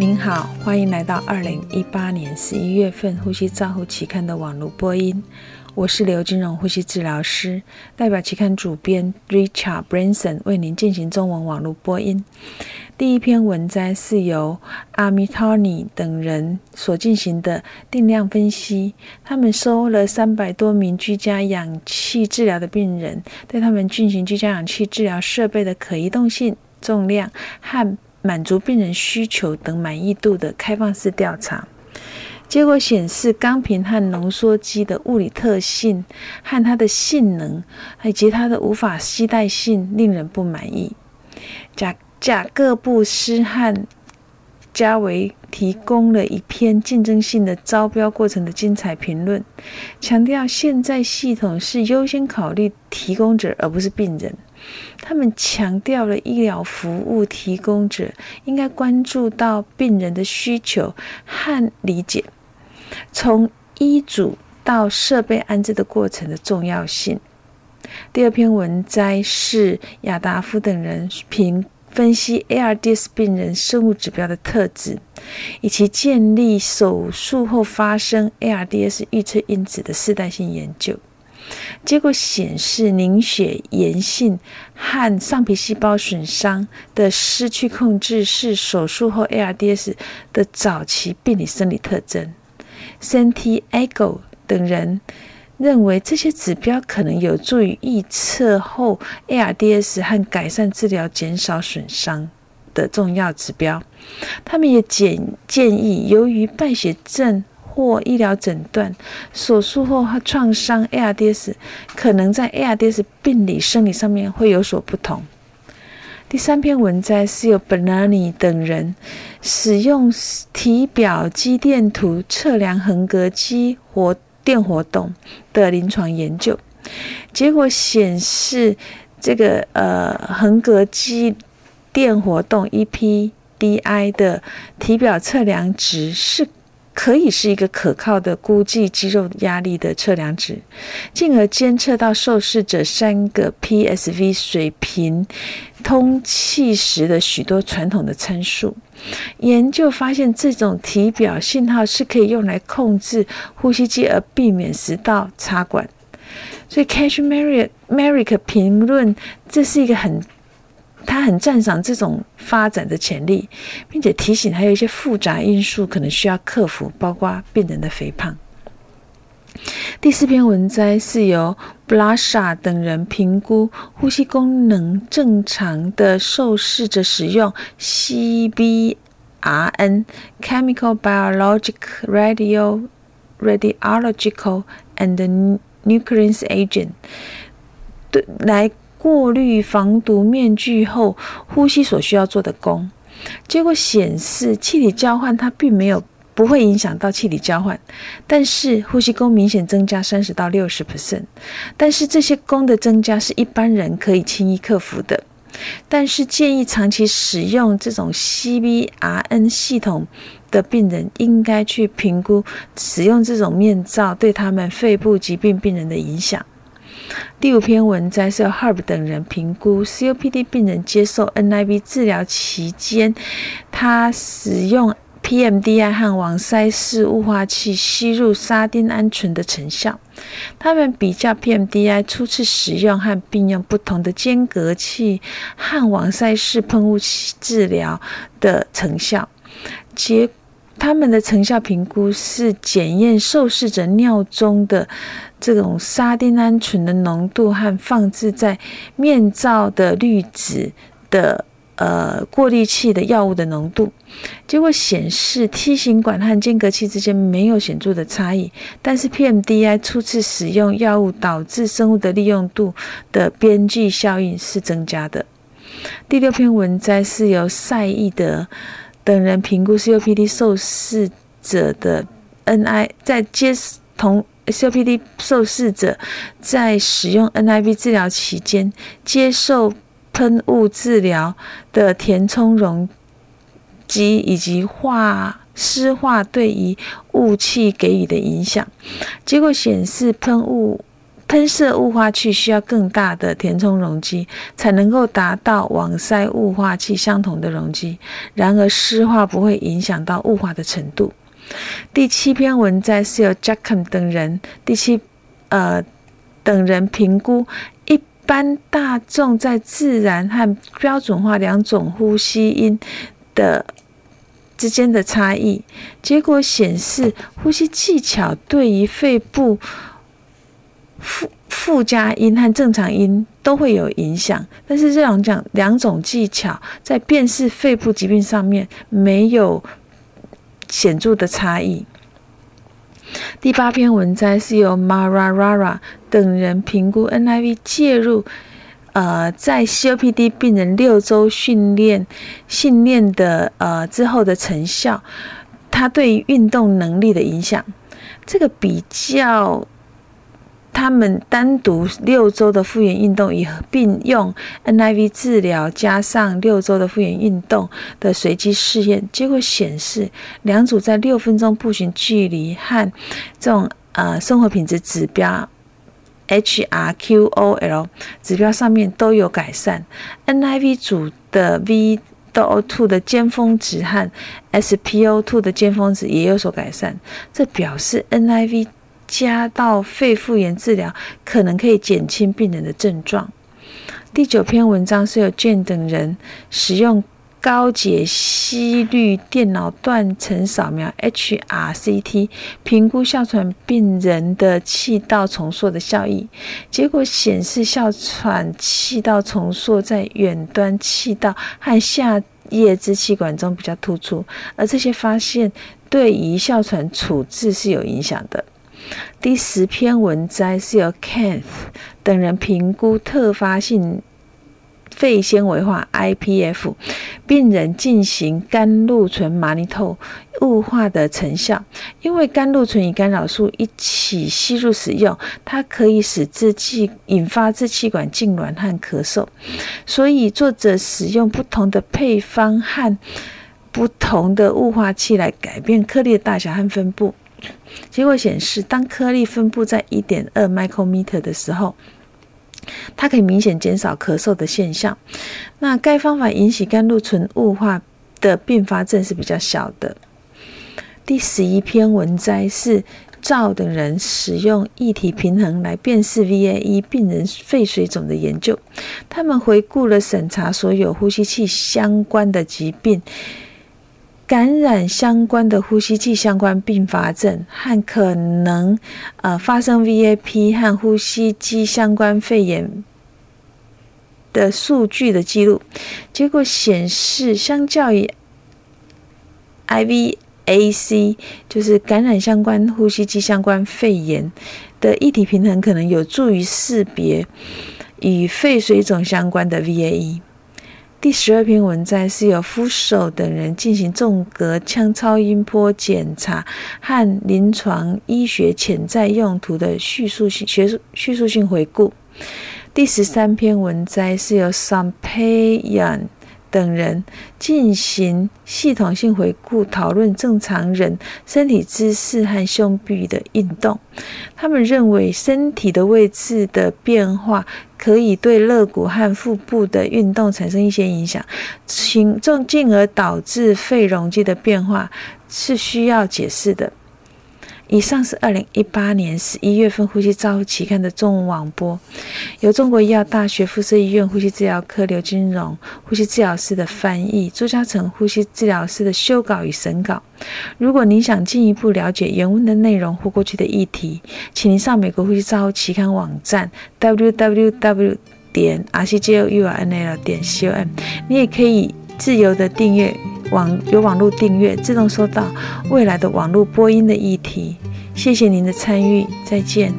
您好，欢迎来到二零一八年十一月份《呼吸照护期刊》的网络播音。我是刘金荣呼吸治疗师，代表期刊主编 Richard Branson 为您进行中文网络播音。第一篇文摘是由 Amitani 等人所进行的定量分析。他们收了三百多名居家氧气治疗的病人，对他们进行居家氧气治疗设备的可移动性、重量和满足病人需求等满意度的开放式调查，结果显示，钢瓶和浓缩机的物理特性和它的性能以及它的无法携带性令人不满意。贾贾各布斯和加维提供了一篇竞争性的招标过程的精彩评论，强调现在系统是优先考虑提供者而不是病人。他们强调了医疗服务提供者应该关注到病人的需求和理解，从医嘱到设备安置的过程的重要性。第二篇文摘是亚达夫等人评分析 ARDS 病人生物指标的特质，以及建立手术后发生 ARDS 预测因子的世代性研究。结果显示，凝血炎性和上皮细胞损伤的失去控制是手术后 ARDS 的早期病理生理特征。Santiago 等人认为，这些指标可能有助于预测后 ARDS 和改善治疗、减少损伤的重要指标。他们也建建议，由于败血症。或医疗诊断、手术后创伤 ARDS 可能在 ARDS 病理生理上面会有所不同。第三篇文摘是由 b a n a n i 等人使用体表肌电图测量横膈肌活电活动的临床研究，结果显示这个呃横膈肌电活动 EPDI 的体表测量值是。可以是一个可靠的估计肌肉压力的测量值，进而监测到受试者三个 PSV 水平通气时的许多传统的参数。研究发现，这种体表信号是可以用来控制呼吸机，而避免食道插管。所以，Cash Merrick Merrick 评论，这是一个很。他很赞赏这种发展的潜力，并且提醒还有一些复杂因素可能需要克服，包括病人的肥胖。第四篇文摘是由 Blasha 等人评估呼吸功能正常的受试者使用 CBRN (Chemical, Biological, Radio, Radiological and Nuclear Agent) 对来。过滤防毒面具后呼吸所需要做的功，结果显示气体交换它并没有不会影响到气体交换，但是呼吸功明显增加三十到六十 percent。但是这些功的增加是一般人可以轻易克服的，但是建议长期使用这种 CBRN 系统的病人应该去评估使用这种面罩对他们肺部疾病病人的影响。第五篇文摘是 Herb 等人评估 COPD 病人接受 NIV 治疗期间，他使用 PMDI 和网塞式雾化器吸入沙丁胺醇的成效。他们比较 PMDI 初次使用和并用不同的间隔器和网塞式喷雾器治疗的成效。结他们的成效评估是检验受试者尿中的这种沙丁胺醇的浓度和放置在面罩的滤纸的呃过滤器的药物的浓度。结果显示梯形管和间隔器之间没有显著的差异，但是 PMDI 初次使用药物导致生物的利用度的边际效应是增加的。第六篇文摘是由赛义德。等人评估 COPD 受试者的 NI，在接同 COPD 受试者在使用 NIV 治疗期间接受喷雾治疗的填充容积以及化湿化对于雾气给予的影响。结果显示，喷雾喷射雾化器需要更大的填充容积，才能够达到网塞雾化器相同的容积。然而，湿化不会影响到雾化的程度。第七篇文摘是由 Jackom 等人第七呃等人评估一般大众在自然和标准化两种呼吸音的之间的差异。结果显示，呼吸技巧对于肺部。附附加音和正常音都会有影响，但是这两讲两种技巧在辨识肺部疾病上面没有显著的差异。第八篇文摘是由 Mararara 等人评估 NIV 介入，呃，在 COPD 病人六周训练训练的呃之后的成效，它对运动能力的影响，这个比较。他们单独六周的复原运动与并用 NIV 治疗加上六周的复原运动的随机试验结果显示，两组在六分钟步行距离和这种呃生活品质指标 HRQOL 指标上面都有改善。NIV 组的 VO2 的尖峰值和 SPO2 的尖峰值也有所改善，这表示 NIV。加到肺复原治疗，可能可以减轻病人的症状。第九篇文章是由 Jane 等人使用高解析率电脑断层扫描 （HRCT） 评估哮喘病人的气道重塑的效益。结果显示，哮喘气道重塑在远端气道和下叶支气管中比较突出，而这些发现对于哮喘处置是有影响的。第十篇文摘是由 Kent 等人评估特发性肺纤维化 （IPF） 病人进行甘露醇麻尼透雾化的成效。因为甘露醇与干扰素一起吸入使用，它可以使支气引发支气管痉挛和咳嗽，所以作者使用不同的配方和不同的雾化器来改变颗粒的大小和分布。结果显示，当颗粒分布在一点二 micrometer 的时候，它可以明显减少咳嗽的现象。那该方法引起甘露醇雾化的并发症是比较小的。第十一篇文摘是赵等人使用液体平衡来辨识 VAE 病人肺水肿的研究。他们回顾了审查所有呼吸器相关的疾病。感染相关的呼吸器相关并发症和可能呃发生 VAP 和呼吸机相关肺炎的数据的记录，结果显示，相较于 IVAC，就是感染相关呼吸机相关肺炎的一体平衡，可能有助于识别与肺水肿相关的 VAE。第十二篇文摘是由夫手等人进行纵隔腔超音波检查和临床医学潜在用途的叙述性学术叙述性回顾。第十三篇文摘是由 Sampayan。等人进行系统性回顾，讨论正常人身体姿势和胸壁的运动。他们认为身体的位置的变化可以对肋骨和腹部的运动产生一些影响，进进而导致肺容积的变化，是需要解释的。以上是二零一八年十一月份《呼吸照护期刊》的中文网播，由中国医药大学附设医院呼吸治疗科刘金荣呼吸治疗师的翻译，朱嘉诚呼吸治疗师的修稿与审稿。如果您想进一步了解原文的内容或过去的议题，请您上美国呼吸照护期刊网站 www 点 rcjurnl 点 com，你也可以自由的订阅。网有网络订阅，自动收到未来的网络播音的议题。谢谢您的参与，再见。